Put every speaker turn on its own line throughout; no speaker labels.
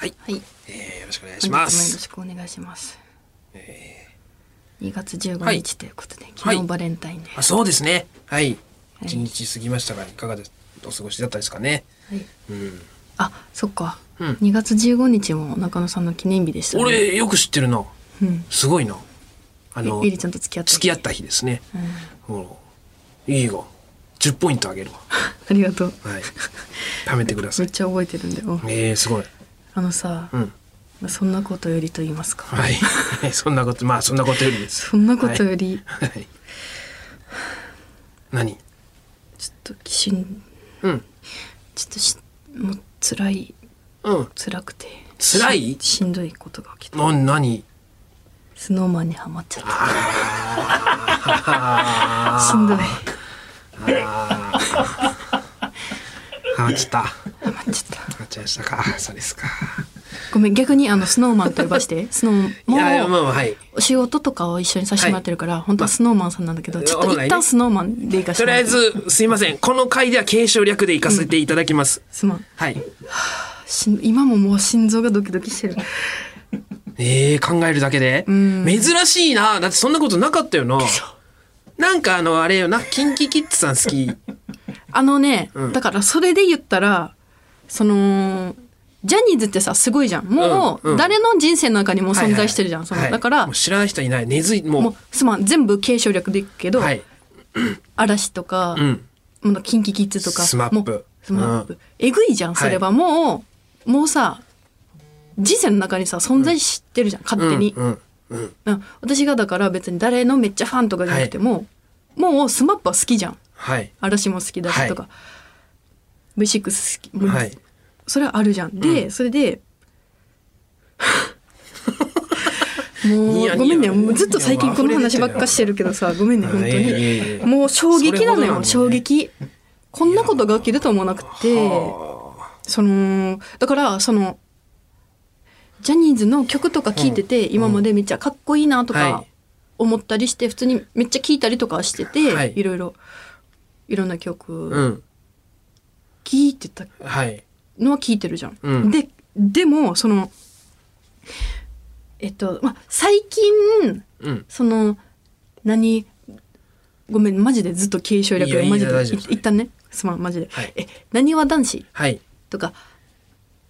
はい、
はい。
えーよろしくお願い
本日もよろ
します。
しくお願いします。2月15
はい
日ということで、昨日バレンタインで。
あそうですね。はい。
はい
一日過ぎましたが、いかがでお過ごしだったですかね。
はい
うん。
あ、そっか。
うん
2月15日も中野さんの記念日でしたね。
俺、よく知ってるな。
うん。
すごいな。あの
えゆ、りちゃんと付き合って。
付き合った日ですね。
うん。
いいわ。10ポイントあげるわ。
ありがとう。
はい。貯めてください。
めっちゃ覚えてるんだよ。
えー、すごい。
あのさ、
うん。
まあそんなことよりと言いますか。
はい。そんなこと、まあ、そんなことよりです。
そんなことより、
はい。はい。何？
ちょっとしん、
うん。
ちょっとし、もう辛い、
うん。
辛くて。
辛い？
ししんどいことが起きた。
な、何？
スノーマンにはまっちゃった。
あ
しんどい。
あー。はまっちゃった。は
はまっちゃった。
ちゃいましたか。そうですか。
ごめん、逆にあの、スノーマンと呼ばして。スノー
いやいや、
も。お仕事とかを一緒にさせてもらってるから、本当はスノーマンさんなんだけど、
ま
ちょっと一旦スノーマンで行かせて
とりあえ。ず、すいません。この回では継承略で行かせていただきます。
すまん。
はい。
しん今ももう心臓がドキドキしてる。
ええ考えるだけで？
ん
珍しいな。だってそんなことなかったよな。なんかあの、あれよな、 KinKi Kids さん好き。
あのね、
うん
だからそれで言ったら、その、ジャニーズってさ、すごいじゃん。もう、
うんうん
誰の人生の中にも存在してるじゃん。その
はい
だから
もう、知らない人いない。根付い、もう。
もう、すまん、全部敬称略でいくけど、
はい。
嵐とか、
うん。
もう KinKi Kids とか、
SMAP
もう SMAP。えぐいじゃん、それは。もう、もうさ、人生の中にさ、存在してるじゃん、勝手に。
うん。うん。うん。
うん私がだから別に誰のめっちゃファンとかじゃなくても、もうスマップは好きじゃん。
はい。
嵐も好きだしとか、V6 好き、
はい。
それはあるじゃん。で、それで、も
いうや
ごめんね。もうずっと最近この話ばっかしてるけどさごめんね本当に。もう衝撃なのよ
ね
衝撃。こんなことが起きると思わなくて。そのだからそのジャニーズの曲とか聴いてて、今までめっちゃかっこいいなと
は
か
い。
思ったりして普通にめっちゃ聴いたりとかしてて、
はい。
いろいろ。いろんな曲
うん。
聴いてた
はい。
のは聞いてるじゃん。
うん
ででもそのえっとまあ最近
うん。
その何ごめんマジでずっと継承略マジでい一旦ねすまんマジで、
はい
えなにわ男子？
はい。
とか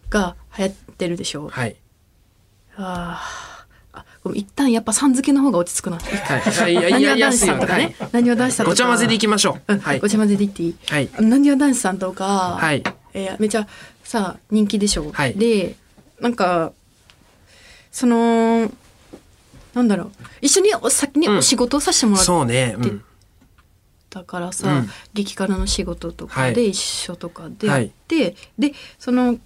が流行ってるでしょ、
はい。
あーあ一旦やっぱさん付けの方が落ち着くな。
はい。い。やい
男子さんとかね。なにわ男子さんとか。
ごちゃ混ぜでいきましょう。
うん。
はい。
ご。ちゃ混ぜでいっていい？
はい。
なにわ男子さんとか、
はい。
えーめちゃさ人気でしょ、
はい。
でなんかそのなんだろう。一緒にお先に
うん。
お仕事をさせてもらっ
そうね。うん。
たからさ、
うん。
激辛の仕事とか
はい。
で一緒とかで。やって、でその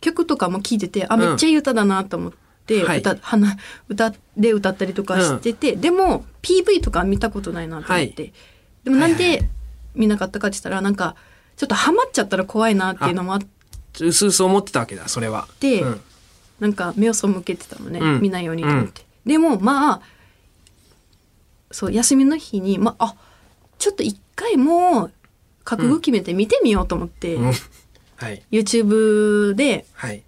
曲とかも聴いててあ
ん。
めっちゃいい歌だなと思って、
はい
歌花歌で歌ったりとかしてて、でも PV とか見たことないなと思って、でもなん
はいは
で見なかったかって言ったらなんかちょっとハマっちゃったら怖いなっていうのもあって。
うすうす思ってたわけだ、それは。
で
うん
なんか目を背けてたのね、
うん
見ないようにと思って、でもまあそう休みの日にまああちょっと一回もう覚悟決めて見てみようと思って、
うん。はい。
YouTube で
はい。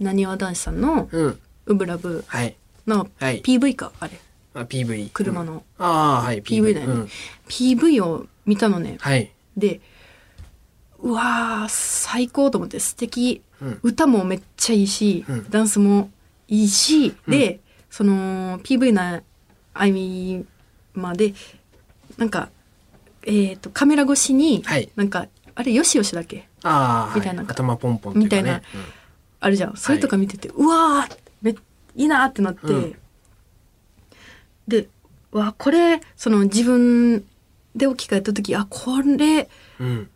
なにわ男子さんの
うん。
「ウブラブ
はい。」
の
はい。
PV かあれ。
あ PV。
車の
うん。ああ、はい。
PV だよね、
うん。
PV を見たのね。
はい。
でうわー最高と思って素敵、
うん。
歌もめっちゃいいし、
うん。
ダンスもいいし、でその PV なあいみまでなんかえー、とカメラ越しに、
はい。
なんかあれよしよしだっけ？
ああ、はい。
みたいな。
頭ポンポンっていうかね。
みたいなあるじゃん。それとか見てて、うわーめいいなーってなって、
うん
でうわこれその自分で置き換えた時あこれ
うん。うん。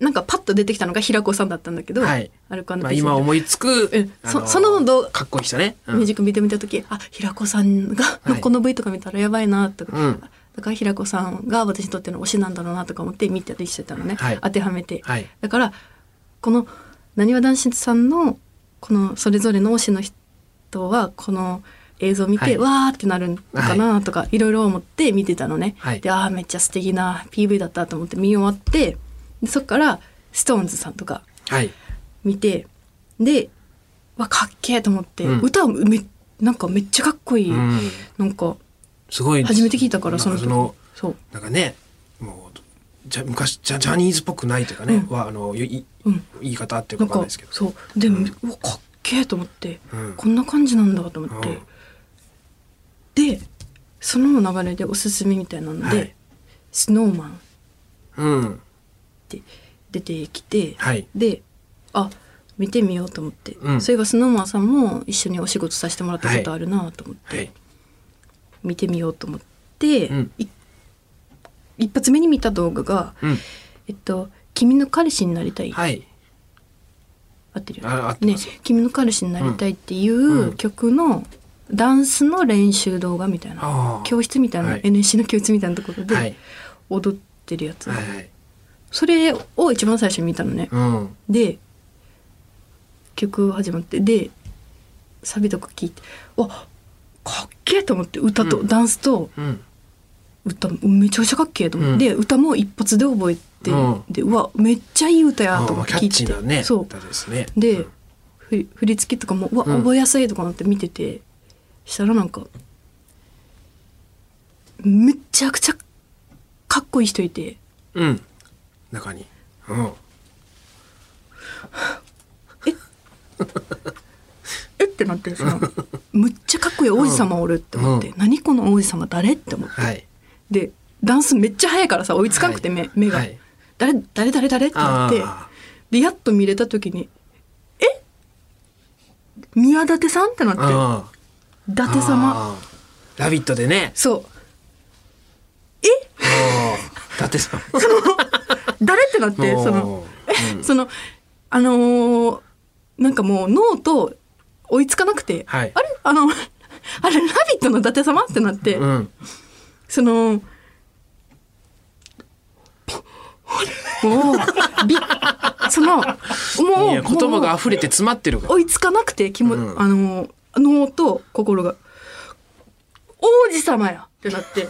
なんかパッと出てきたのが平子さんだったんだけど、
はい
アルコ
まあ今思いつく
うん、
あ
そその動画
かっこいい人ね。うん
ミュージックビデオ見た時、あ平子さんが
はい
この V とか見たらやばいなとか、
うん
だから平子さんが私にとっての推しなんだろうなとか思って見たりしてたのね、
はい
当てはめて、
はい。
だからこのなにわ男子さんのこのそれぞれの推しの人はこの映像を見て、
はい。
わーってなるのかなとか、いろいろ思って見てたのね、
はい。
であーめっちゃ素敵な PV だったと思って見終わってでそっから SixTONES さんとか
はい。
見てでわかっけえと思って、
うん。
歌めなんかめっちゃかっこいい、
うん。
なんか
すごい
初めて聞いたからその時。
その
そう。
なんかねもうじゃ昔ジャジャニーズっぽくないというかね、
うん。
はあのいい
うん。
言い方っていうか
なんか
んないですけど。
そう。で、うわかっけえと思って、
うん。
こんな感じなんだと思って、
うん。
でその流れでおすすめみたいなので、
はい。
スノーマン。っ
うん。
て出てきて、
はい。
であ見てみようと思って、
うん。
そういえばスノーマンさんも一緒にお仕事させてもらったことあるなと思って、
はい。
見てみようと思って、
うん。
い一発目に見た動画が
うん「
えっと君の彼氏になりたい」
はい
合ってるよね。
あ合ってます「
君の彼氏になりたい」ってい
うん。
う曲のダンスの練習動画みたいな、
あー。
教室みたいな、
はい。
NSC の教室みたいなところ
はい。
で踊ってるやつ、
はいはい。
それを一番最初に見たのね、
うん。
で曲始まってでサビとか聞いてわかっけえと思って歌と、
うん。
ダンスと
うん。
歌めちゃくちゃかっけえと思って、で歌も一発で覚えて、
うん
でうわめっちゃいい歌やと思って聞いて
ね
そう。
歌ですね。
で、ふり振り付けとかもうわ
うん。
覚えやすいとかなって見てて、したらなんかめちゃくちゃかっこいい人いて。
うん。中に。うん。
え？ってなってそのむっちゃかっこいい王子様おるって思って、
うん。
何この王子様誰？って思って。
はい。
でダンスめっちゃ速いからさ追いつかなくて目,、目が、
はい
誰誰誰誰ってなって
あ
でやっと見れた時に「え？宮舘さん?」ってなって。
あ「
伊達様。
ラビットでね。
そう。
あー。伊達さん
誰ってなってその
うん。
そのあのーなんかもう脳と追いつかなくて、
はい。
あれ？あのあれ「ラビット!」の伊達様ってなって、
うん。
そのもうびそのも
いうや言葉が溢れて詰まってる
追いつかなくて気も、
うん。
あの脳と心が「王子様や!」ってなって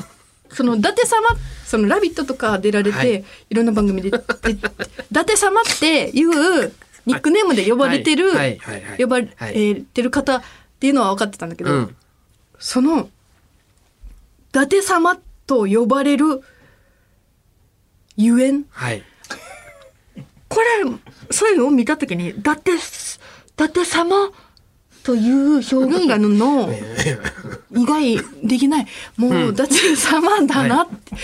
その伊達様その「ラビット!」とか出られて、
はい。
い、ろんな番組でで伊達様っていうニックネームで呼ばれてる、呼ばれ
はい。
てる方ってい。うのは分かってたんだけど、
うん
その伊達様と呼ばれるゆえん？
はい。
これそういうのを見た時に伊達伊達様？という表現がの意外できない。もう、
うん。
伊達様だなって、伊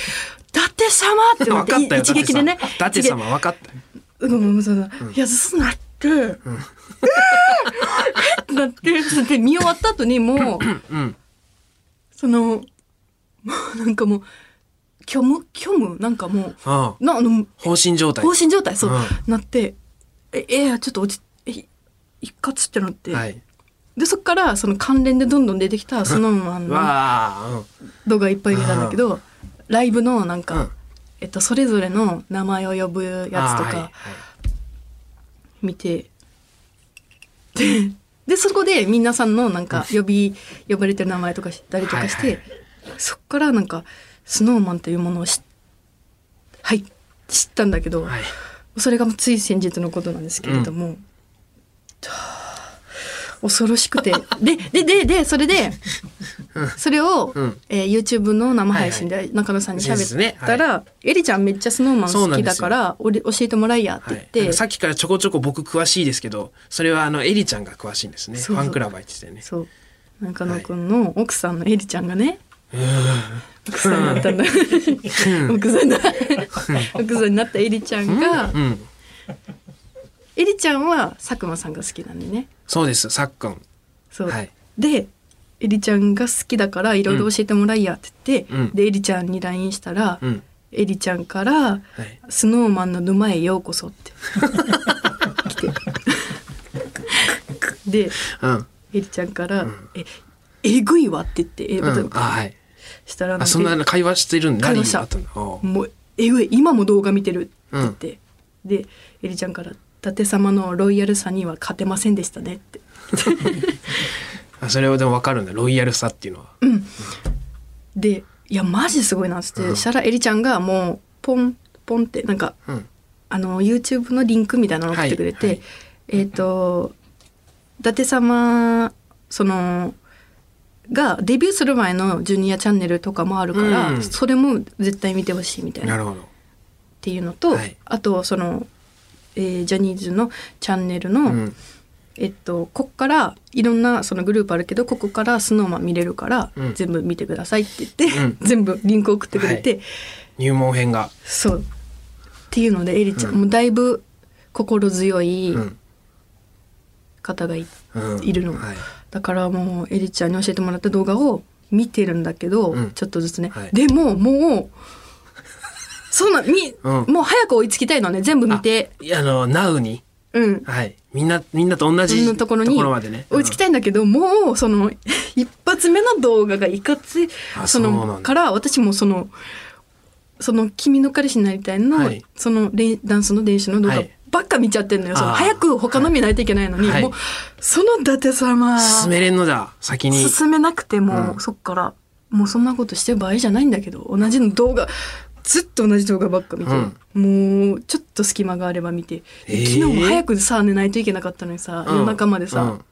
達様？ってなって
分かったよ
一撃でね。
伊達様分かったよ。
うんうんそう。だいやそうなって、えーってなってで見終わった後にもう
うん。
そのもうなんかもう虚無虚無？なんかも
ああ。
うなあの
放心状態。
放心状態そう、
うん。
なってええーちょっと落ちえ一括ってなって、
はい。
でそっからその関連でどんどん出てきたスノーマンの
わあ
動画いっぱい見たんだけど、ライブのなんか、
うん。
えっと、それぞれの名前を呼ぶやつとか見て、ででそこで皆さんのなんか呼び呼ばれてる名前とか知ったりとかして、そっからなんかスノーマンというものを知はい知ったんだけど、
はい。
それがつい先日のことなんですけれども、はあ恐ろしくて。ででででそれでそれを、
うん。
えー YouTube の生配信で中野さんに喋ったら、エリちゃんめっちゃスノーマン好きだから俺教えてもらいやって言って、
はい、さっきからちょこちょこ僕詳しいですけどそれはあのエリちゃんが詳しいんですね。ファンクラブ入っててね。
そう。中野くんの奥さんのエリちゃんがね、奥さん。になったん。だ奥さん。だ奥さん。になったエリちゃん。が、
うん。
エリちゃん。は佐久間さん。が好きなん。でね
そうですさっくん。
そう、
はい
でエリちゃん。が好きだからいろいろ教えてもらいやって言って、
うん。
でエリちゃん。に LINE したら、
うん。
エリちゃん。から
はい「
スノーマンの沼へようこそ」って来てで
うん。
エリちゃん。から「ええぐいわ」って言って英語で
うんあはい。
したら
そんな会話してるんだ
会話したもうえぐい今も動画見てるって言って、でエリちゃんから「伊達様のロイヤルさには勝てませんでしたね」って。
あそれはでも分かるんだ。ロイヤルさっていうのは。
で「いやマジすごいな」っつって、
うん。
したらエリちゃんがもうポンポンってなんか
うん。
あの YouTube のリンクみたいなの送ってくれて、
はいはい。
えっ、と伊舘様そのがデビューする前のジュニアチャンネルとかもあるから、
うん。
それも絶対見てほしいみたいな。っ
なるほど。
ていうのと、
はい。
あとその、えージャニーズのチャンネルの、
うん。
えっと、こっからいろんなそのグループあるけどここからスノーマン見れるから、
うん。
全部見てくださいって言って、
うん。
全部リンク送ってくれて、
入門編が。
そう。っていうのでエリちゃん、
うん。
もうだいぶ心強い
うん。
方がいるの、
はい
だからもうエリちゃんに教えてもらった動画を見てるんだけど、
うん。
ちょっとずつね、
はい。
でももうそんなみ、
うん。
もう早く追いつきたいのね。全部見て。
いやあの Now に。
うん。
はい。みんなみんなと同
そ
じ
んなところに
までね。
追いつきたいんだけど、もうその 一発目の動画がいかつい
あ
そ
そうなんだ。
のから私もそのその「君の彼氏になりたいの」
はい。
その練ダンスの練習の動画
はい
ばっか見ちゃってんのよ、早く他の見ないといけないのに、
はい。
もうその伊達様
進めれんのだ先に。
進めなくても、
うん。
そっからもうそんなことしてる場合じゃないんだけど同じの動画ずっと同じ動画ばっか見て、もうちょっと隙間があれば見て、で
えー。
昨日も早くさ寝ないといけなかったのにさ、
うん。
夜中までさ、
うん。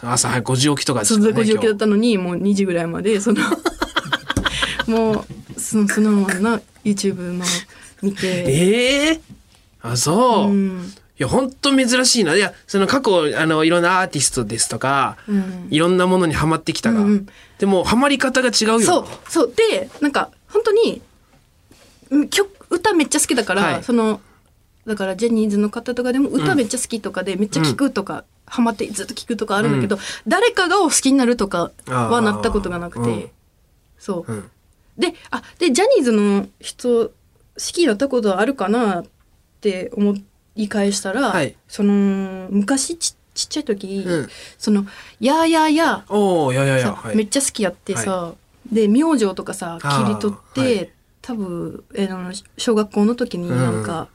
朝早く5時起きとかですね
う5時起きだったのにもう2時ぐらいまでその もうそのそのままな YouTube の見て、
ええあそう、い
うん。
や本当珍しいな。いやその過去あのいろんなアーティストですとか、
うん。
いろんなものにハマってきたが、
うんうん。
でもハマり方が違うよ。
そうそう。でなんか本当にうん曲歌めっちゃ好きだから、
はい。
そのだからジャニーズの方とかでも歌めっちゃ好きとかで、めっちゃ聴くとか、ハマってずっと聴くとかあるんだけど、誰かがお好きになるとかはなったことがなくて、そう、
うん。
であでジャニーズの人好きになったことあるかなって思い返したら、
はい。
その昔ちちっちゃい時、
うん。
その「やーやーや
おおいやいやいや、
さ
はい、
めっちゃ好きやってさ、で名字とかさ
あー
切り取って、
はい。
多分、えーあの小学校の時になんか,、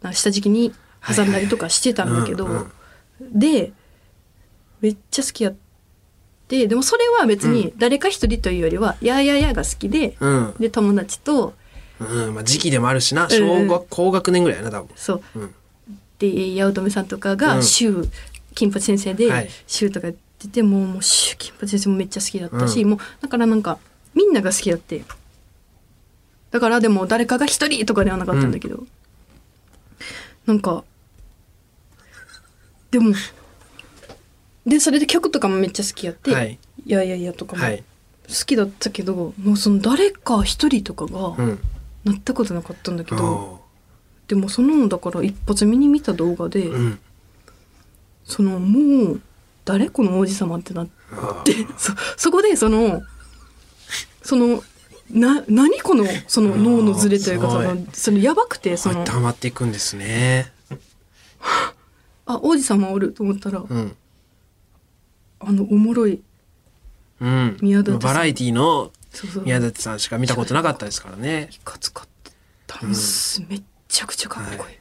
なんか下敷きに挟んだりとかしてたんだけど、でめっちゃ好きやってでもそれは別に誰か一人というよりは「やーやーや」が好きで、
うん、
で友達と
うんまあ、時期でもあるしな。
うん。
小学、高学年ぐらいやな多分。
そう。
うん。
で八乙女さんとかが
うん。
週、金八先生で
はい。
週とかやってて、もうもう週金八先生もめっちゃ好きだったし、
うん。
もうだからなんかみんなが好きだって。だからでも誰かが一人とかではなかったんだけど、なんかでもでそれで曲とかもめっちゃ好きやって「
はい。
いやいやいや」とかも
はい。
好きだったけど、もうその誰か一人とかが
うん
なったことなかったんだけど、
お
でもそのだから一発目に見た動画で、
ーうん。
そのもう誰この王子様ってなっ
あ
てそそこでそのそのな何このその脳のズレというかそのそのやばくてその
こうやっていくんですね。
あ王子様おると思ったら、
うん。
あのおもろい
うん。
宮舘さん。
バラエティの
そうそう
宮舘さんしか見たことなかったですからね。
いかつかったダンスめっちゃくちゃかっこいい、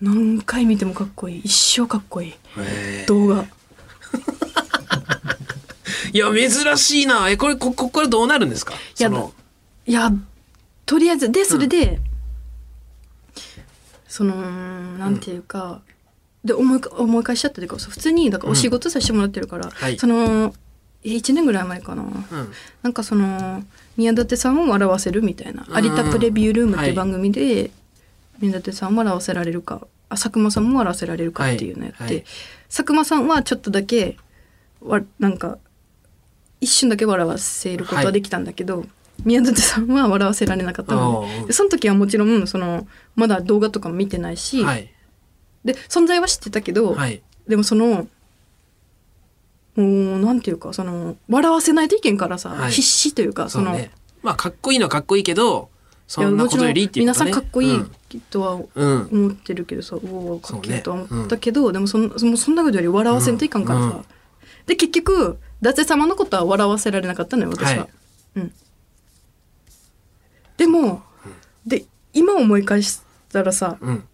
何回見てもかっこいい。一生かっこいい。動画。
いや珍しいな。えこれこここからどうなるんですか？
いやいやとりあえずでそれで、そのなんていうか、で思いか思い返しちゃったというか普通にだからお仕事させてもらってるから、
はい。
その1年ぐらい前かな、
うん。
なんかその宮舘さんを笑わせるみたいな「
うん。
有田プレビュールーム」っていう
はい
番組で、宮舘さんを笑わせられるかあ佐久間さんも笑わせられるかっていうのやって、
はい。はい
佐久間さんはちょっとだけわなんか一瞬だけ笑わせることはできたんだけど、宮舘さんは笑わせられなかったのででその時はもちろんそのまだ動画とかも見てないし、
はい。
で存在は知ってたけど、
はい。
でもそのもうなんていうかその笑わせないといけんからさ、
はい。
必死というかそうの
そね。まあかっこいいのはかっこいいけどそんなことよりっていう
皆
ことね。
さんかっこいい
うん。
とは
うん。
思ってるけどさ、うおーかっけえとは思ったけど、でもそんもうそんなことより笑わせんといかんからさ、
うん。うん
で結局伊達様のことは笑わせられなかったのよ私は。
はい。
うん、でも、で今思い返したらさ
うん。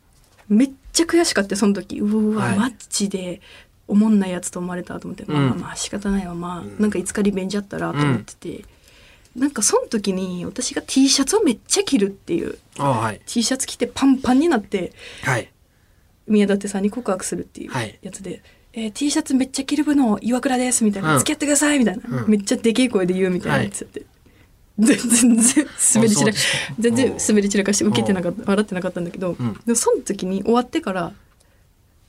めっちゃ悔しかったその時。うわ、
はい。
マジでおもんないやつと思われたと思って、まあまあ
うん
まあ仕方ないわまあ、
ん。
なんかいつかリベンジあったらと思ってて、なんかその時に私が T シャツをめっちゃ着るっていう
あはい。
T シャツ着てパンパンになって
はい。
宮舘さんに告白するっていう
はい。
やつで、えー T シャツめっちゃ着る部の岩倉ですみたいな、
うん。
付き合ってくださいみたいな、
うん。
めっちゃでけえ声で言うみたいなやつやって、全然全然滑り散ら全然滑り散らかして受けてなかった笑ってなかったんだけど、
うん。
でもその時に終わってから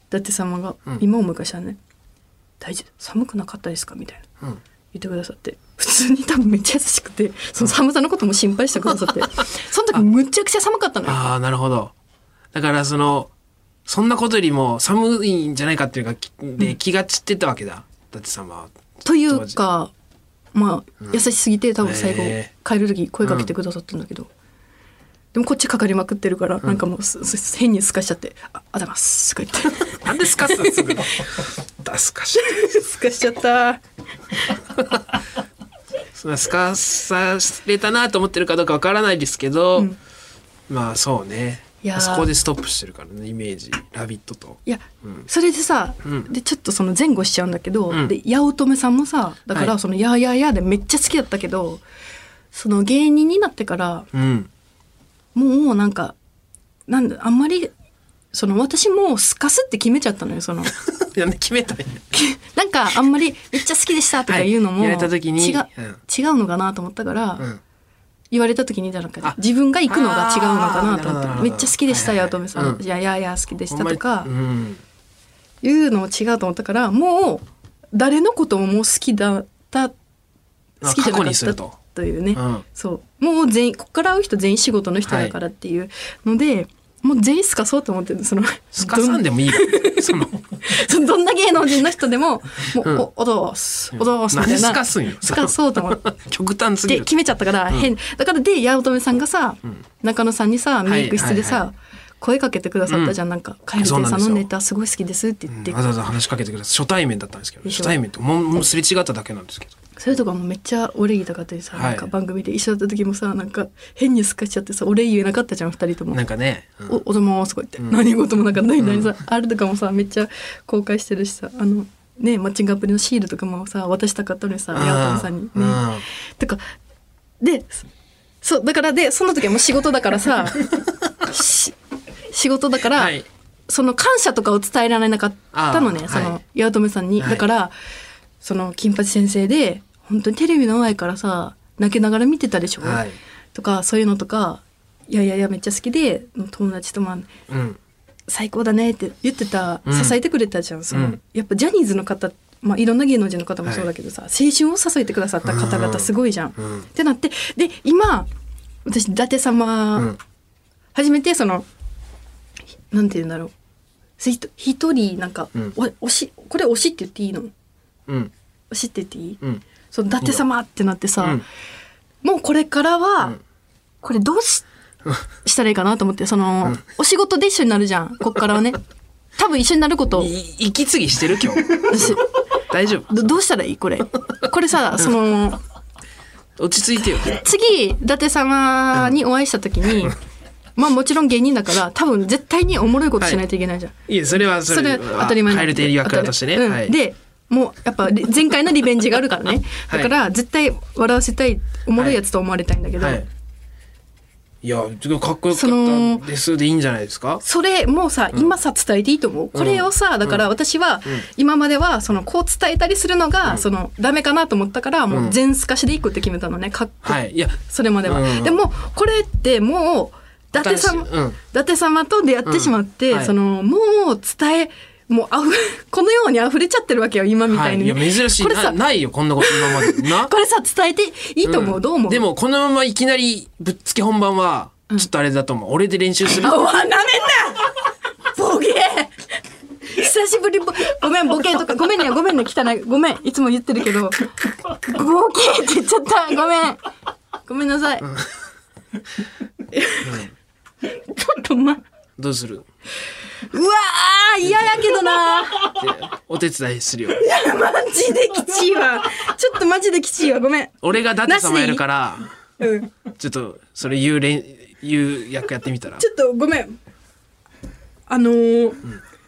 伊達様が
うん。
今思い返したらね「大丈夫寒くなかったですか?」みたいな。
うん。
言ってくださって。普通に多分めっちゃ優しくてその寒さのことも心配してくださって。その時むっちゃくちゃ寒かったのよ。
ああなるほど。だからそのそんなことよりも寒いんじゃないかっていうかきで気が散ってたわけだ。伊達様は。
というかまあ優しすぎて多分最後
へ
帰る時声かけてくださったんだけど、でもこっちかかりまくってるから、なんかもうすす変にすかしちゃって「ああざます」とか言って
なんでスカすのすぐだすかし
すかしちゃった。
すかされたなと思ってるかどうかわからないですけど、
うん。
まあそうね。
いやー。
そこでストップしてるからねイメージ「ラビット!」と。
いや、
うん。
それでさ、
うん。
でちょっとその前後しちゃうんだけど、
うん。
で八乙女さんもさだか
はい。
らその「やーやーやー」でめっちゃ好きだったけどその芸人になってから
うん。
もうなんかなんだあんまりその私もうすかすって決めちゃったのよその。
なんで決めた
なんかあんまりめっちゃ好きでしたとか言うのも、
はい
違う
うん。
違うのかなと思ったから、
うん。
言われた時にじゃなくて
あ。
自分が行くのが違うのかなと思ってめっちゃ好きでした
はいはい
八乙女さん、
うん。
いやいやいや好きでしたとか
うん。
いうのも違うと思ったからもう誰のことももう好きだった
あ
好きじゃなかった
と
というね、
うん
そう。もう全員ここから会う人全員仕事の人だからっていうので、もう全員すかそうと思ってるその
すかさんでもいいその
どんな芸能人の人でももう、
うん。
おおどうすおどうすみたいな。
何すかすんよ
すかそうと思って。
極端すぎる。
で決めちゃったから変、だからで八乙女さんがさ、
ん。
中野さんにさメイク室でさ、
はいはい。
声かけてくださったじゃん、なんか「蛙亭さんのネタすごい好きです」って言って、
わざわざ話しかけてください初対面だったんですけど初対面ともうもうすれ違っただけなんですけど
それとかもめっちゃお礼言いたかったりさ、
はい。
なんか番組で一緒だった時もさなんか変にすかしちゃってさお礼言えなかったじゃん二人とも。
なんかね、うん。
おおざますとか言って、
うん。
何事もなかったみたいなさ、あれとかもさめっちゃ公開してるしさあのねマッチングアプリのシールとかもさ渡したかったのにさ八乙女さんに。ね。
うん。
てかでそそうだからでその時はもう仕事だからさ し仕事だから、
はい。
その感謝とかを伝えられなかったのねその、
はい。
八乙女さんに、
はい。
だからその金八先生で本当にテレビの前からさ泣きながら見てたでしょ、
はい。
とかそういうのとか「いやいやいやめっちゃ好きで友達とまあ
うん。
最高だね」って言ってた、
うん。
支えてくれたじゃんその、
うん。
やっぱジャニーズの方まあ、いろんな芸能人の方もそうだけどさ、青春を支えてくださった方々すごいじゃん。
うん。
ってなってで今私伊達様、
うん。
初めてそのなんて言うんだろう。一人なんか、
うん。
お推しこれ推しって言っていいの？
うん。
推しって言っていい、
うん
その伊達様ってなってさ、
うん。
もうこれからは、
うん。
これどうし したらいいかなと思ってその、お仕事で一緒になるじゃんこっからはね。多分一緒になること。
い息継ぎしてる今日。
私。
大丈夫。
どどうしたらいい？これ。これさその
落ち着いてよ。
次伊達様にお会いした時に、まあもちろん芸人だから多分絶対におもろいことしないといけないじゃん、
い。やそれはそれ
は当たり前なん
蛙亭役としてね、
うん。
はい、
でもうやっぱり前回のリベンジがあるからね。
はい。
だから絶対笑わせたいおもろいやつと思われたいんだけど、
はい。い。やちょっとかっこよかったです。でいいんじゃないですか？
それもうさ、今さ伝えていいと思う？これをさだから私は今まではそのこう伝えたりするのが、そのダメかなと思ったからもう全透かしでいくって決めたのね。かっこ。
はい。いや。
それまでは、
うん。
でもこれってもう伊達様、
うん。
伊達様と出会ってしまって、
うんはい。
そのもう伝えもうあふ このように溢れちゃってるわけよ今みた
はい。い、
に、
いや珍しい。
これさ
なないよこんなこと今まで。な？
これさ伝えて。いいと思う、
ん。
どう思う？
でもこのままいきなりぶっつけ本番はちょっとあれだと思う、俺で練習する？
あわなめんな！ボケ久しぶりぼごめんボケとか。ごめんねごめんね汚い。ごめんいつも言ってるけど。ボケって言っちゃった。ごめん。ごめんなさい、ちょっとま
どうする？
うわー嫌やけどな。
でお手伝いするよ。
マジできちいわ。ちょっとマジできちいわ。ごめん。
俺が舘様やるから
うん。
ちょっとそれ言う練言う役やってみたら。
ちょっとごめん。あのー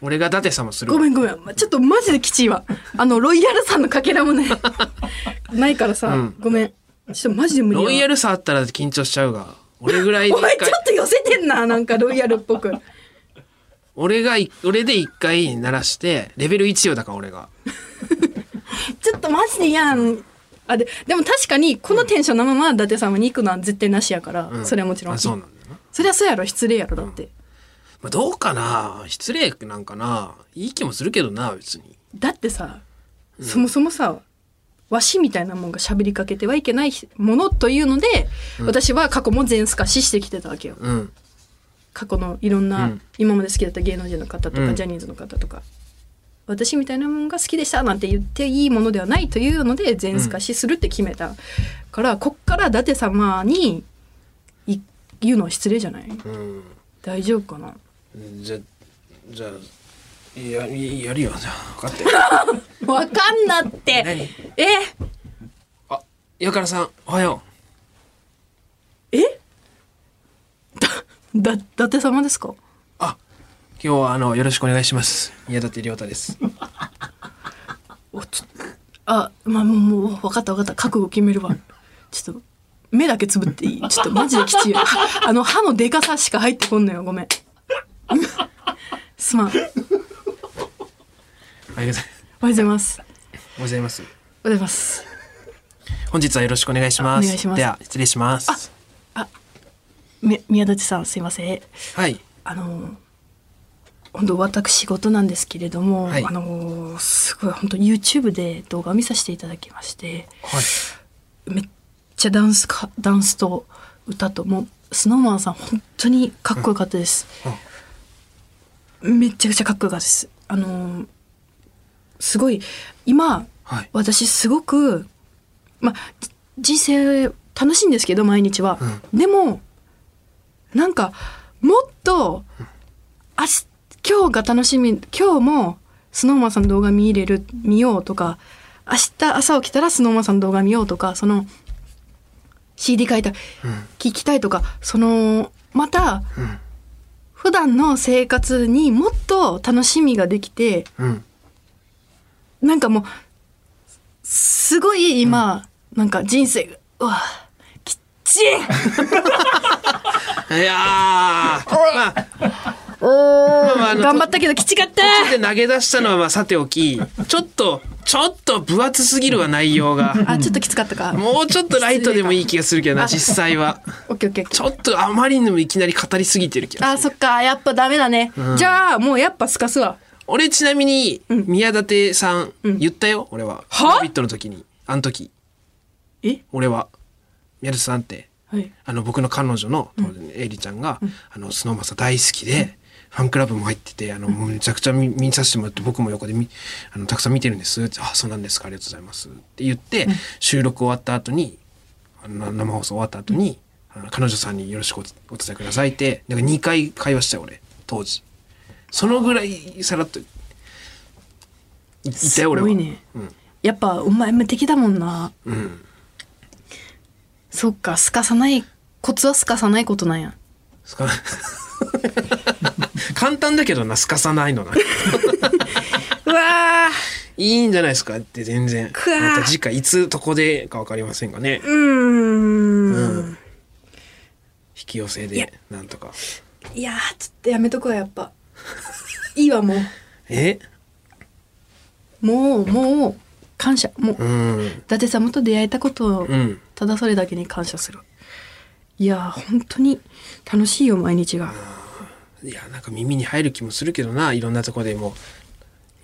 俺が舘様するわ。
ごめんごめん。ちょっとマジできちいわ。あのロイヤルさんのかけらもね ないからさ、
うん。
ごめん。ちょっとマジで無理やわ。
ロイヤルさあったら緊張しちゃうが俺ぐらいで
お前ちょっと寄せてんななんかロイヤルっぽく
俺がい俺で一回鳴らしてレベル1よだから俺が。
ちょっとマジで嫌なんあででも確かにこのテンションのまま伊達さんはに行くのは絶対なしやから、
うん。
それはもちろん。
あそうなんだよな、
そりゃそうやろ失礼やろだって、
まあ、どうかな。失礼なんかな。いい気もするけどな別に。
だってさ、そもそもさわしみたいなもんが喋りかけてはいけないものというので、私は過去も全スカししてきてたわけよ。
うん
過去のいろんな、
うん。
今まで好きだった芸能人の方とか、
うん。
ジャニーズの方とか私みたいなもんが好きでしたなんて言っていいものではないというので全スカしするって決めた、からこっから伊達様にい言うのは失礼じゃない？
うん。
大丈夫かな？
じゃじゃあややるよじゃあ分かって
わ かんなって。
何？
え？
あ岩倉さんおはよ
えだだ伊達様ですか？
うあ今日はあのよろしくお願いします。宮舘亮太です。
おちょあまあもう分かった分かった。覚悟決めるわ。ちょっと目だけつぶっていい？ちょっとマジできちいは あの歯のでかさしか入ってこんのよ。ごめん。すまん。おはよ
う
うございます。
ございます。
おはようございます。
本日はよろしくお願いします。
お願いします。
では失礼します。
み宮舘さんすいません。
はい。
あの本当私事なんですけれども、
はい。
あのすごい本当 YouTube で動画を見させていただきまして
はい。
めっちゃダンスかダンスと歌ともうスノーマンさん本当にかっこよかったです、めっちゃくちゃかっこよかったです。あのすごい今
はい。
私すごくまあじ人生楽しいんですけど毎日は、でもなんかもっと明日今日が楽しみ今日もスノーマンさんの動画見れる見ようとか明日朝起きたらスノーマンさんの動画見ようとかその CD 書いた聞きたいとかそのまた
うん。
普段の生活にもっと楽しみができて
うん。
なんかもうすごい今、なんか人生がうわきっちり
いやー。まあ。まああの
頑張ったけどきちかった。
途中で投げ出したのはまあさておき。ちょっとちょっと分厚すぎるわ内容が。
あちょっときつかったか。
もうちょっとライトでもいい気がするけどな
あ
実際は。
オッケーオッケー。
ちょっとあまりにもいきなり語りすぎてる気がする。
あそっかやっぱダメだね、じゃあもうやっぱすかすわ。
俺ちなみに宮舘さん言ったよ俺は「
は
ラビット!」の時に。あの時。
え？
俺は。宮舘さんって
はい。
あの僕の彼女の当時エイリちゃんが、あのスノーマンさん大好きで、ファンクラブも入っててあのもうめちゃくちゃ見見させてもらって僕も横でみあのたくさん見てるんです。ってあそうなんですかありがとうございます。って言って、収録終わった後にあの生放送終わった後に、あの彼女さんによろしくおお伝えくださいって。なんか2回会話したよ俺当時。そのぐらいさらっとい言ったよ俺は。
すごいね。
うん。
やっぱお前無敵だもんな。
うん
そっかすかさないコツはすかさないことなんや。
すか 簡単だけどなすかさないのな。
うわ
いいんじゃないですか？って全然。
くわー。
また次回いつどこでか分かりませんがね。
ーうーん。
うん。引き寄せ
いや。
でなんとか。
いやーちょっとやめとくわやっぱ。いいわも
え？
うもうもう感謝。もう。
うん。
伊達様と出会えたことを
うん
ただそれだけに感謝する。いやー本当に楽しいよ毎日が。
いやなんか耳に入る気もするけどないろんなとこでも。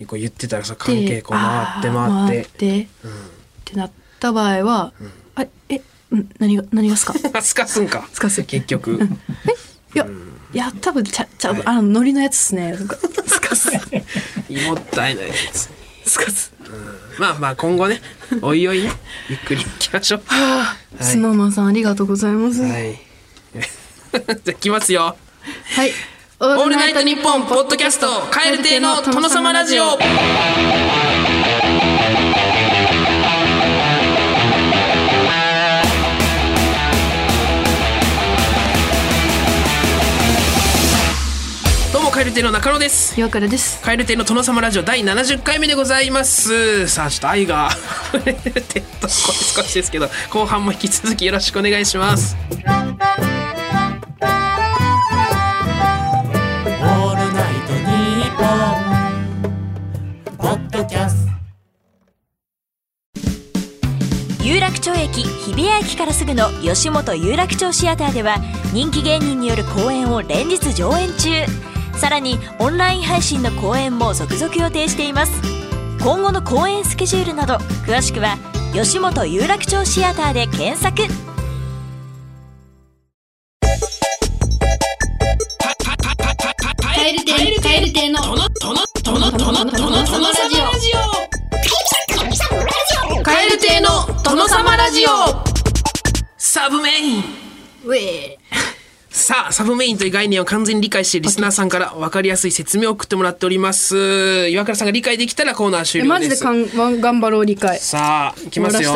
こう言ってたらさ関係こう回って回って。
回ってってなった場合は、あえうん何が何がっすか？
あ すかすんか。
すかす
結局。
いや、いや多分ちゃちゃあのノリのやつっすね。スカス
もったいないです
スカス
まあまあ今後ねおいおいね。ゆっくり行きましょう。
はあ、
い。
スノーマンさんありがとうございます。は
はい。じゃきますよ。
い。オ
オールナイトニッポンポッドキャスト蛙亭の殿様ラジオカエル亭の中野です。
岩倉です。
カエル亭の殿様ラジオ第70回目でございます。さあちょっと愛が。てっと少しですけど後半も引き続きよろしくお願いします。
オールナイトニッポン。ポッドキャス有楽町駅日比谷駅からすぐの吉本有楽町シアターでは人気芸人による公演を連日上演中。さらにオンライン配信の公演も続々予定しています。今後の公演スケジュールなど詳しくは吉本有楽町シアターで検索。
サ
ブメインという概念を完全に理解してリスナーさんから分かりやすい説明を送ってもらっております。岩倉さんが理解できたらコーナー終
え
了です。
マジでかん頑張ろう理解。
さあ、いきますよ。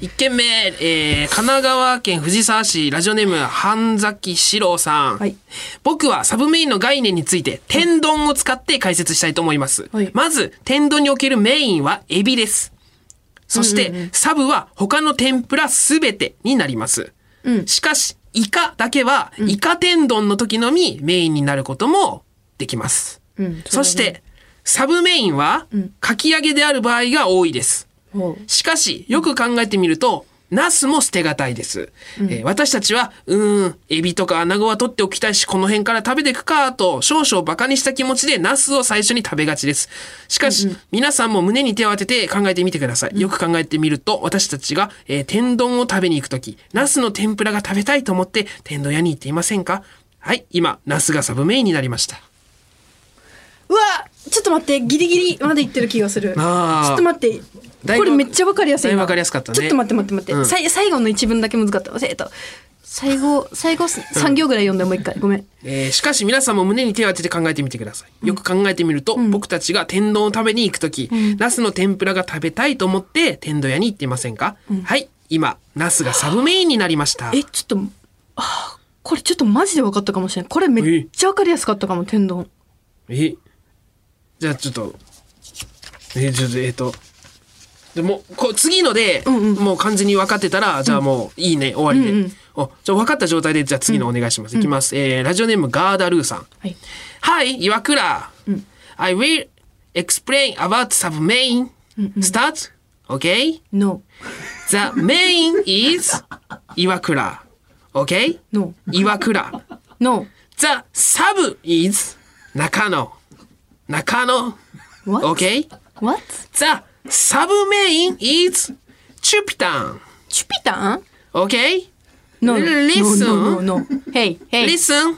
一件目、えー、神奈川県藤沢市ラジオネーム半崎史郎さん、
はい。
僕はサブメインの概念について天丼を使って解説したいと思います、
はい。
まず天丼におけるメインはエビです。そして、サブは他の天ぷらすべてになります、しかしイカだけはイカ天丼の時のみメインになることもできます、
うん
そしてサブメインはかき揚げである場合が多いです、しかし、よく考えてみると、ナスも捨てがたいです、えー私たちは、うーん、エビとかアナゴは取っておきたいし、この辺から食べていくか、と少々バカにした気持ちでナスを最初に食べがちです。しかし、皆さんも胸に手を当てて考えてみてください。よく考えてみると、私たちが、えー天丼を食べに行くとき、ナスの天ぷらが食べたいと思って、天丼屋に行っていませんか？はい、今、ナスがサブメインになりました。
うわちょっと待ってギリギリまでいってる気がする。ちょっと待って。これめっちゃわかりやすい
わかりやすかったね。
ちょっと待って待って待って、
うん。
さい最後の一文だけ難かった。えっと最後最後3行ぐらい読んでもう一回。ごめん。
えーしかし皆さんも胸に手を当てて考えてみてください。よく考えてみると、僕たちが天丼を食べに行くとき、ナスの天ぷらが食べたいと思って天丼屋に行っていませんか、はい、今、ナスがサブメインになりました。
えちょっとあーこれちょっとマジで分かったかもしれないこれめっちゃ分かりやすかったかも天丼。
えじゃあちょっと、えーちょっと、えっ、と、でもこう次ので、もう完全に分かってたら、じゃあもういいね、終わりで。
うんうん
おじゃあ分かった状態で、じゃあ次のお願いします。いきます。えーラジオネームガーダルーさん。
はい
Hi, Iwakura. I will explain about some main. Start. Okay?
No
The main is Iwakura. Okay?
No
Iwakura.
No
The sub is Nakano. Nakano.
What?
Okay.
What?
The sub main is Chupitan.
チュピタン
Okay.
No
Listen.
No no no no Hey hey
Listen.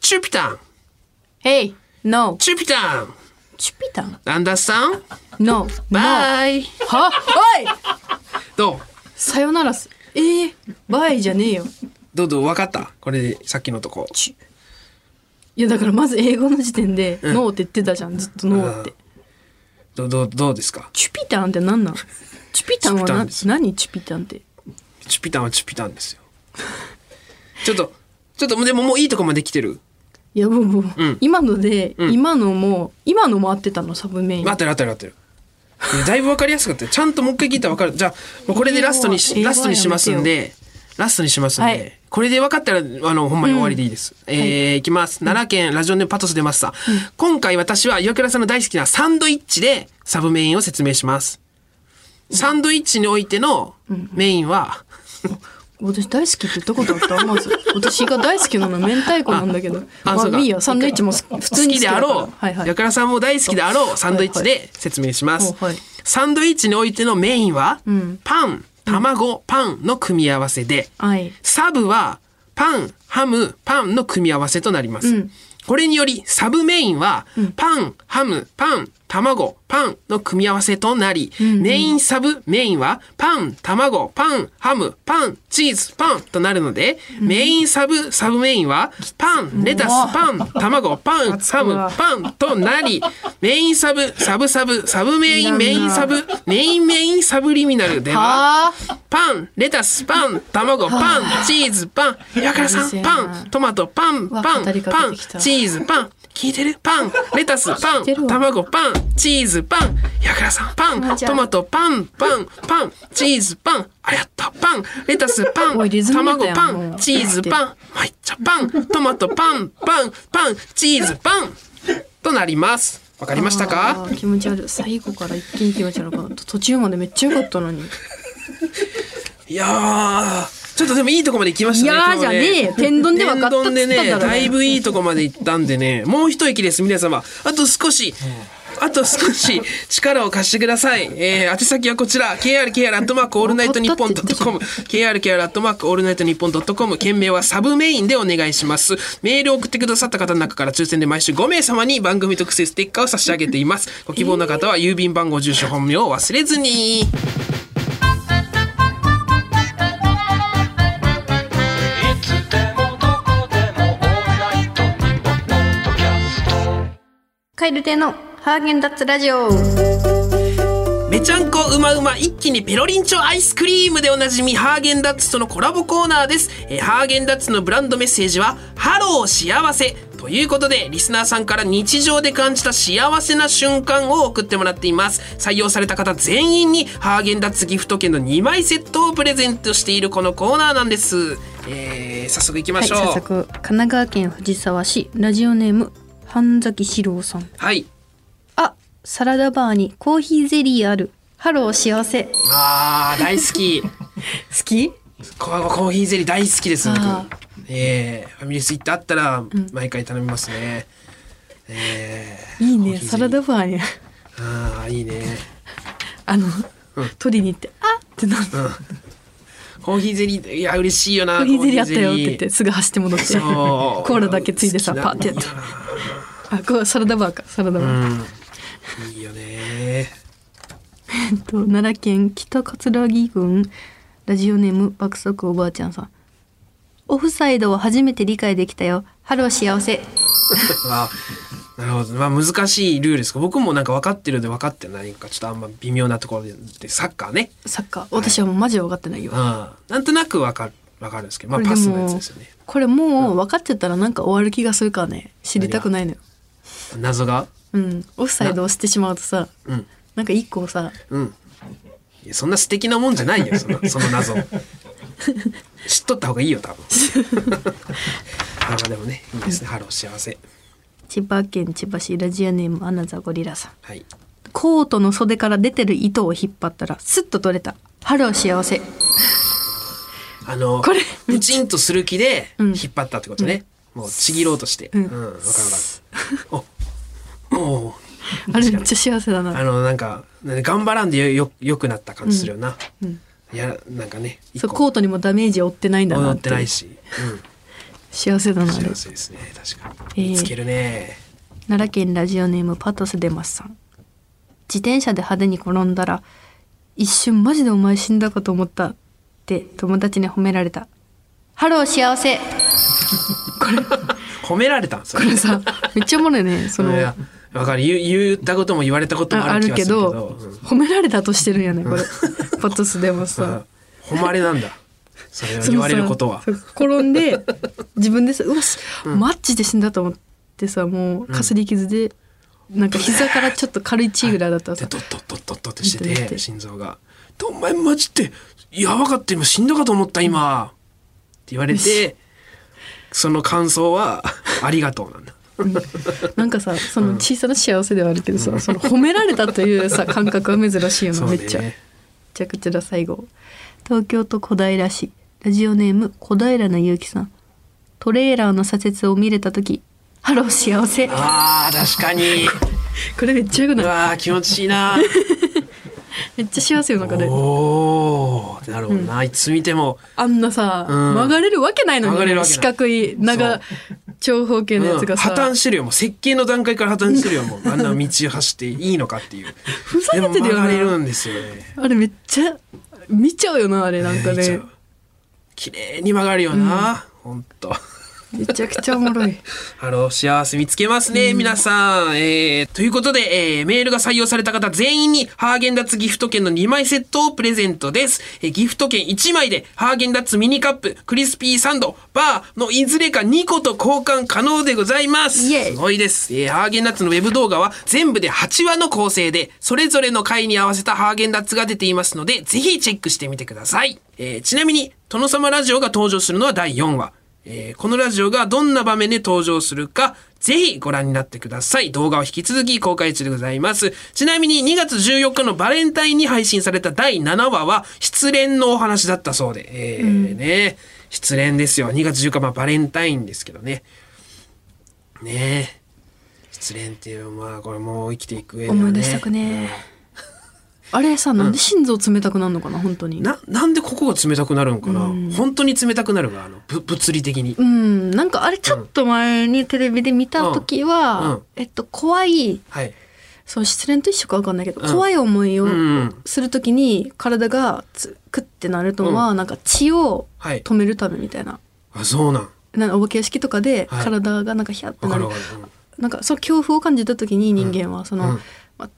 Chupitan.
Hey No
Chupitan.
チュピタン
Understand?
No No
Bye.
はおい
どう
さよならすえー、バイじゃねえよ
どうどう分かったこれでさっきのとこ。
いやだからまず英語の時点で「ノー」って言ってたじゃんずっと「ノー」って。
どうどうどうですか？
チュピタンって何なん？チュピタンはな
チュピタンです
何チュピタンって？
チュピタンはチュピタンですよ。ちょっと、ちょっとでももういいとこまで来てる？
いやもうもう、
ん。
今ので、
ん。
今のも今のも合ってたのサブメイン。
待ってる待ってる待ってる。だいぶ分かりやすかったよ。ちゃんともう一回聞いたら分かる。じゃあ、もうこれでラストにし、
英語は
ラストにしますんで、ラストにしますんで、
はい。
これで分かったら、あの、ほんまに終わりでいいです。えーい。きます。奈良県ラジオネームパトス出ました。今回私は岩倉さんの大好きなサンドイッチでサブメインを説明します。サンドイッチにおいてのメインは、
私大好きって言ったことあったまず私が大好きなのは明太子なんだけど。ま
そうか。
あいいやサンドイッチも普
好
通に
きであろう、
はいはい。
岩倉さんも大好きであろうサンドイッチで説明します、
はいはい。
サンドイッチにおいてのメインは、
ん。
パン卵、パンの組み合わせで、
はい。
サブはパンハムパンの組み合わせとなります、
うん。
これによりサブメインは、パンハムパン卵パンの組み合わせとなり、メインサブメインはパン卵パンハムパンチーズパンとなるので、メインサブサブメインはパンレタスパン卵パンハムパンとなりメインサブサブサブサブメインメインサブメインメインサブリミナルでは
はあ。
パン、レタス、パン、卵、パン、チーズ、パン、さん、パン、トマト、パン、パン、パン、チーズ、パン、聞いてる？パン、レタス、パン、卵、パン、チーズ、パン、岩倉さん、パン、トマト、パン、パン、パン、チーズ、パン、あやった、パン、レタス、パン。卵、パン、チーズ、パン、はいっちゃパン、トマト、パン、パン、パン、チーズ、パン、となります。わかりました
あ
か
ー気持ち悪い。最後から一気に気持ち悪かった。途中までめっちゃ良かったのに。
いやー、ちょっとでもいいとこまで行きましたね。
いやじゃねえよ天丼で分かったっつったんだろ
天丼でね、だいぶいいとこまで行ったんでね、もう一息です、皆様。あと少し。あと少し力を貸してください。えー、宛先はこちら、krkr アットマークオールナイトニッポンドットコム、krkr アットマークオールナイトニッポンドットコム、件名はサブメインでお願いします。メールを送ってくださった方の中から抽選で毎週5名様に番組特製ステッカーを差し上げています。ご希望の方は郵便番号、住所、本名を忘れずに。
カエル亭のハーゲンダッツラジオ。
めちゃんこうまうま一気にペロリンチョアイスクリームでおなじみハーゲンダッツとのコラボコーナーです、えーハーゲンダッツのブランドメッセージはハロー幸せということでリスナーさんから日常で感じた幸せな瞬間を送ってもらっています。採用された方全員にハーゲンダッツギフト券の2枚セットをプレゼントしているこのコーナーなんです、えー早速いきま
はい
しょう。
早速神奈川県藤沢市ラジオネーム半崎史郎さん。
はい。
あサラダバーにコーヒーゼリーある。ハロー幸せ。好
あー大好き。
き？
ココーヒーゼリー大好きです僕。
あ
えー、ファミレス行ってあったら毎回頼みますね、えー
いいねサラダバーに。
ああいいね。
あの、取りに行ってあってなる。
コーヒーゼリーいや嬉しいよな
コーヒーゼリーあったよって言ってすぐ走って戻って。コーラだけついでさパッてやってあこうサラダバーか。サラダバー、
うん。いいよね。
えっと奈良県北葛城郡。ラジオネーム爆速おばあちゃんさん。オフサイドを初めて理解できたよ。ハロー幸せ。
あなるほど。まあ難しいルールですか。僕もなんか分かってるで分かってないか。ちょっとあんま微妙なところで。でサッカーね。
サッカー。私はもうマジで分かってないよ、
うんなんとなく分かる。分かるんですけどまあパスのやつ
も
ですよね。
これもう分かっちゃったらなんか終わる気がするからね。知りたくないのよ
謎が？
うん。オフサイドをしてしまうとさ
うん。
なんか一個さ
うん。いやそんな素敵なもんじゃないよその その謎。知っとった方がいいよ多分。あまあでもねいいですね。ハロー幸せ。
千葉県千葉市ラジオネームアナザゴリラさん。
はい。
コートの袖から出てる糸を引っ張ったらスッと取れた。ハロー幸せ。
あの
これ
プチンとする気で
うん。
引っ張ったってことね、もうちぎろうとして。うん。んわ、かるわかる。おお
あれめっちゃ幸せだな。
あのなんか頑張らんでよよよくなった感じするよな、
うん
いやなんかね一
そう
個
コートにもダメージを負ってないんだな
乗
っ
っててないし、
幸せだ
うん、
な。
幸せですね確か
えー。
つけるね、
奈良県ラジオネームパトスデマスさん。自転車で派手に転んだら一瞬マジでお前死んだかと思ったって友達に褒められた。ハロー幸せ。
褒められたん？そ
これさめっちゃおもろいね。その
わかる。言ったことも言われたことも
ああるけ
ど。
ど
うん。
褒められたとしてるんやね。これ。パトスデマスさ
誉れなんだ。それは言われることは。
転んで自分でさうわしマッチで死んだと思ってさもうかすり傷で、なんか膝からちょっと軽い血ぐらいだったらさ
でドッドッドッドッドってして
見て
心臓が「でお前マジでやばかった今死んだかと思った今」って言われてその感想は「ありがとう」なんだ。
なんかさその小さな幸せではあるけどさ、その褒められたというさ 感覚は珍しいよな、めっちゃ。め
ね
ちゃくちゃだ最後。東京都小平市。ラジオネーム小平のゆうきさん。トレーラーの左折を見れた時ハロー幸せ。
あー確かに。
これめっちゃよく
う
ない？
わー気持ちいいな
めっちゃ幸せよなこれ
おーってなるほどな、いつ見ても、
あんなさ、
うん。
曲がれるわけないのに、
曲がれるわけない。
四角い長長方形のやつがさ、
うん。破綻してるよもう。設計の段階から破綻してるよもう。あんな道走っていいのかっていう。
ふざけてるよ
でも曲がれる
ね
んですよね。
あれめっちゃ見ちゃうよなあれなんかね。
見ちゃう。綺麗に曲がるよな、ほんと
めちゃくちゃおもろい
ハロー幸せ見つけますね、皆さん。えー、ということで、えー、メールが採用された方全員にハーゲンダッツギフト券の2枚セットをプレゼントです。えーギフト券1枚でハーゲンダッツミニカップ、クリスピーサンド、バーのいずれか2個と交換可能でございます。すごいです。えー、ハーゲンダッツのウェブ動画は全部で8話の構成で、それぞれの回に合わせたハーゲンダッツが出ていますので、ぜひチェックしてみてください。えー、ちなみに、殿様ラジオが登場するのは第4話。えーこのラジオがどんな場面で登場するか、ぜひご覧になってください。動画は引き続き公開中でございます。ちなみに2月14日のバレンタインに配信された第7話は失恋のお話だったそうで、えーね、失恋ですよ。2月14日、まあバレンタインですけどね。ね。失恋っていう、まあこれもう生きていく上でね。
思い出したくねあれさなんで心臓冷たくなるのかな本当に。
な、なんでここが冷たくなるんかな、本当に冷たくなるが、あの、ぶ物理的に。
うん。なんかあれちょっと前にテレビで見た時は、
うん。うん。
えっと怖い
はい。
そう失恋と一緒か分かんないけど、
うん。
怖い思いを
うんうん。
するときに体がつくってなるのは、なんか血を
はい。
止めるためみたいな。
あ、そうなん。
なんかお化け屋敷とかで
はい。
体がなんかヒャってなる、
わかるわかる。
なんかその恐怖を感じた時に人間はその、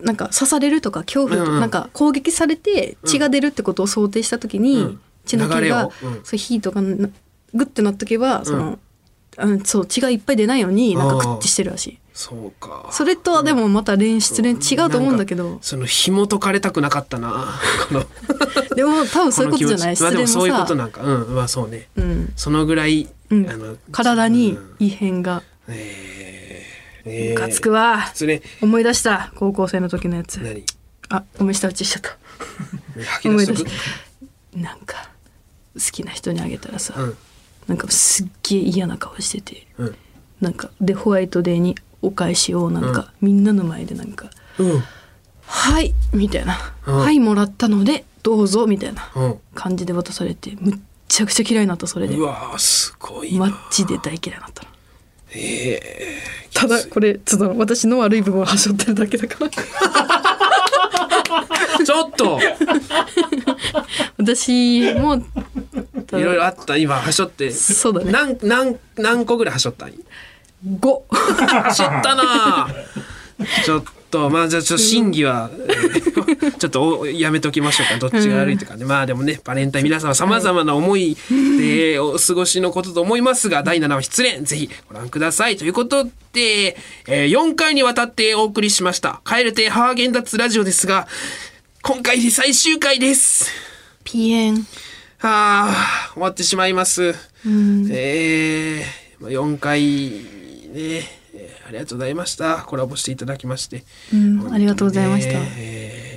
なんか刺されるとか恐怖と、
うんうん。
なんか攻撃されて血が出るってことを想定した時に、
うん。
血の気が、そう火とかなグッてなっとけばその、あのそう血がいっぱい出ないようになんかクッてしてるらしい。
そうか。
それとはでもまた恋失恋違うと思うんだけど、
その紐解かれたくなかったな。
でも多分そういうことじゃない失恋もさ。
そういうことなんか。うん。まあそうね。
うん、
そのぐらい、
うん。
あの、
体に
うん。
異変が。
えー、え
ムカつくわ。思い出した。高校生の時のやつ。
何？
あごめん舌打ちしちゃった。
吐き出しとく？
思い出なんか好きな人にあげたらさ、
うん。
なんかすっげえ嫌な顔してて
うん。
なんかでホワイトデーにお返しをなんか、みんなの前でなんか
うん。
「はい」みたいな「
うん。
はいもらったのでどうぞ」みたいな
うん。
感じで渡されてむっちゃくちゃ嫌いになったそれで。
うわーすごいな。
マッチで大嫌いになったの
え
ただこれちょっと私の悪い部分をはしょってるだけだから。
ー、ちょっと。
私も
いろいろあった今はしょって。
そうだね。
何何何個ぐらいはしょったん
？5
はしょったな。ちょっとまあじゃあちょっと審議は、えー ちょっとおやめときましょうか。どっちが悪いとかね、まあでもねバレンタイン皆様さまざまな思いでお過ごしのことと思いますが第7話失恋ぜひご覧ください。ということで、えー4回にわたってお送りしました「カエル亭ハーゲンダッツラジオ」ですが今回で最終回です。
ピエン。
はあ、終わってしまいます。えー、まあ4回ね、えーありがとうございました。コラボしていただきまして。
うんありがとうございました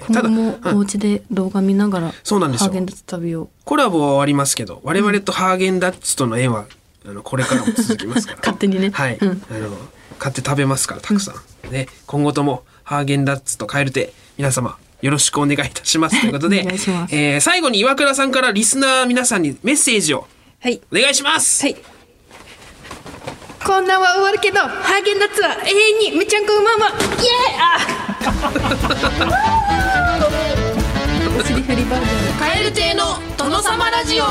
今後も
うん
お家で動画見ながら
そうなんですよ
ハーゲンダッツ食べよう
コラボは終わりますけど、我々とハーゲンダッツとの縁は、あの、これからも続きますから。
勝手にね
はい。
うん
あの、買って食べますから、たくさん。ね、今後とも、ハーゲンダッツとカエルテ、皆様、よろしくお願いいたします。ということで、えー最後に岩倉さんからリスナー皆さんにメッセージを
はい
お願いします。
はいこんなんは終わるけどハーゲンダッツは永遠にめちゃんこうまま。イエーあ！お尻振りバージョン
カエル亭の殿様ラジオ。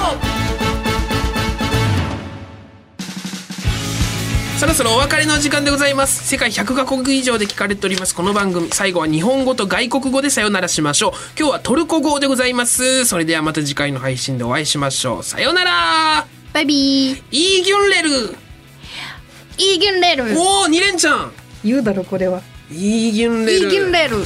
そろそろお別れの時間でございます。世界100カ国以上で聞かれておりますこの番組。最後は日本語と外国語でさよならしましょう。今日はトルコ語でございます。それではまた次回の配信でお会いしましょう。さよなら。
バイビー。
イーギュンレル
イーギュンレル。
おお2連チャン
言うだろこれは。
イーギュンレル。
イーギュンレル